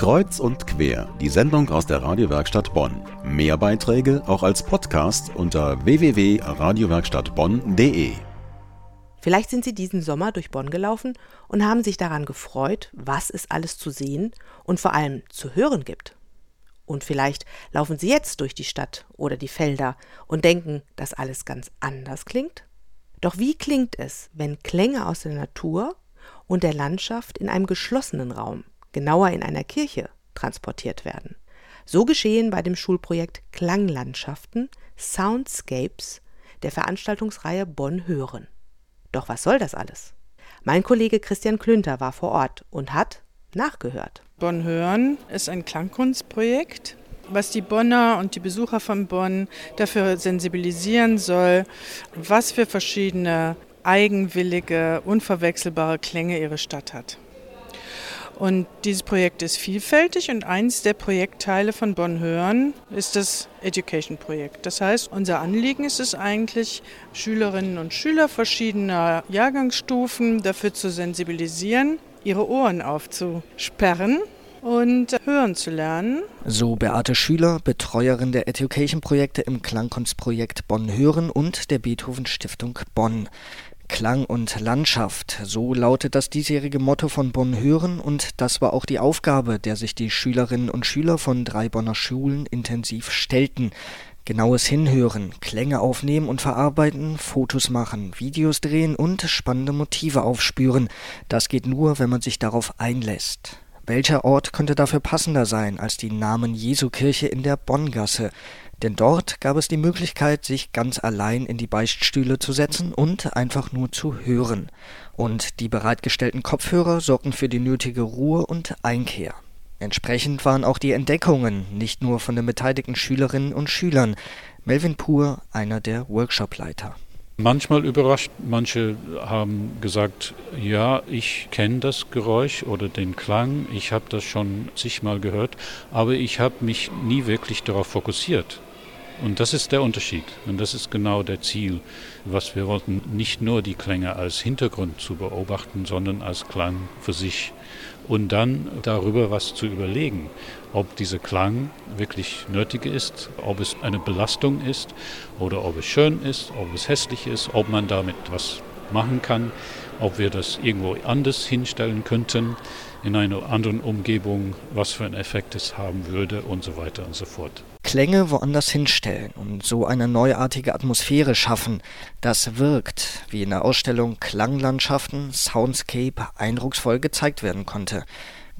Kreuz und quer, die Sendung aus der Radiowerkstatt Bonn. Mehr Beiträge auch als Podcast unter www.radiowerkstattbonn.de. Vielleicht sind Sie diesen Sommer durch Bonn gelaufen und haben sich daran gefreut, was es alles zu sehen und vor allem zu hören gibt. Und vielleicht laufen Sie jetzt durch die Stadt oder die Felder und denken, dass alles ganz anders klingt? Doch wie klingt es, wenn Klänge aus der Natur und der Landschaft in einem geschlossenen Raum, genauer in einer Kirche, transportiert werden? So geschehen bei dem Schulprojekt Klanglandschaften Soundscapes der Veranstaltungsreihe Bonn Hören. Doch was soll das alles? Mein Kollege Christian Klünter war vor Ort und hat nachgehört. Bonn Hören ist ein Klangkunstprojekt, was die Bonner und die Besucher von Bonn dafür sensibilisieren soll, was für verschiedene eigenwillige, unverwechselbare Klänge ihre Stadt hat. Und dieses Projekt ist vielfältig und eins der Projektteile von Bonn Hören ist das Education-Projekt. Das heißt, unser Anliegen ist es eigentlich, Schülerinnen und Schüler verschiedener Jahrgangsstufen dafür zu sensibilisieren, ihre Ohren aufzusperren und hören zu lernen. So Beate Schüler, Betreuerin der Education-Projekte im Klangkunstprojekt Bonn Hören und der Beethoven Stiftung Bonn. Klang und Landschaft, so lautet das diesjährige Motto von Bonn Hören und das war auch die Aufgabe, der sich die Schülerinnen und Schüler von drei Bonner Schulen intensiv stellten. Genaues Hinhören, Klänge aufnehmen und verarbeiten, Fotos machen, Videos drehen und spannende Motive aufspüren. Das geht nur, wenn man sich darauf einlässt. Welcher Ort könnte dafür passender sein als die Namen Jesu Kirche in der Bonngasse? Denn dort gab es die Möglichkeit, sich ganz allein in die Beichtstühle zu setzen und einfach nur zu hören. Und die bereitgestellten Kopfhörer sorgten für die nötige Ruhe und Einkehr. Entsprechend waren auch die Entdeckungen nicht nur von den beteiligten Schülerinnen und Schülern. Melvin Pur, einer der Workshopleiter. Manchmal überrascht, manche haben gesagt, ja, ich kenne das Geräusch oder den Klang, ich habe das schon zigmal gehört, aber ich habe mich nie wirklich darauf fokussiert. Und das ist der Unterschied. Und das ist genau der Ziel, was wir wollten. Nicht nur die Klänge als Hintergrund zu beobachten, sondern als Klang für sich. Und dann darüber was zu überlegen, ob dieser Klang wirklich nötig ist, ob es eine Belastung ist oder ob es schön ist, ob es hässlich ist, ob man damit was machen kann, ob wir das irgendwo anders hinstellen könnten in einer anderen Umgebung, was für einen Effekt es haben würde und so weiter und so fort. Klänge woanders hinstellen und so eine neuartige Atmosphäre schaffen, das wirkt, wie in der Ausstellung Klanglandschaften Soundscape eindrucksvoll gezeigt werden konnte.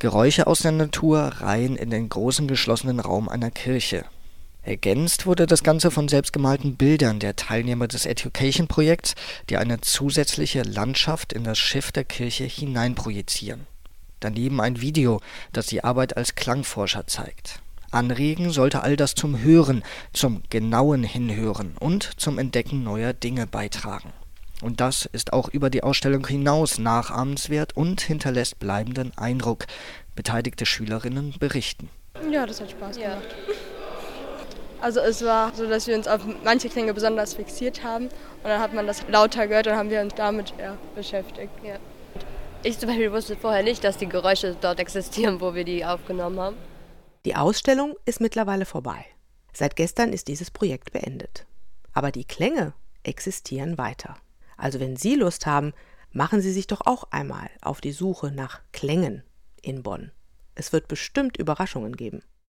Geräusche aus der Natur rein in den großen geschlossenen Raum einer Kirche. Ergänzt wurde das Ganze von selbstgemalten Bildern der Teilnehmer des Education-Projekts, die eine zusätzliche Landschaft in das Schiff der Kirche hineinprojizieren. Daneben ein Video, das die Arbeit als Klangforscher zeigt. Anregen sollte all das zum Hören, zum genauen Hinhören und zum Entdecken neuer Dinge beitragen. Und das ist auch über die Ausstellung hinaus nachahmenswert und hinterlässt bleibenden Eindruck. Beteiligte Schülerinnen berichten. Ja, das hat Spaß gemacht. Also es war so, dass wir uns auf manche Klänge besonders fixiert haben und dann hat man das lauter gehört und haben wir uns damit ja, beschäftigt. Ja. Ich zum Beispiel wusste vorher nicht, dass die Geräusche dort existieren, wo wir die aufgenommen haben. Die Ausstellung ist mittlerweile vorbei. Seit gestern ist dieses Projekt beendet. Aber die Klänge existieren weiter. Also wenn Sie Lust haben, machen Sie sich doch auch einmal auf die Suche nach Klängen in Bonn. Es wird bestimmt Überraschungen geben.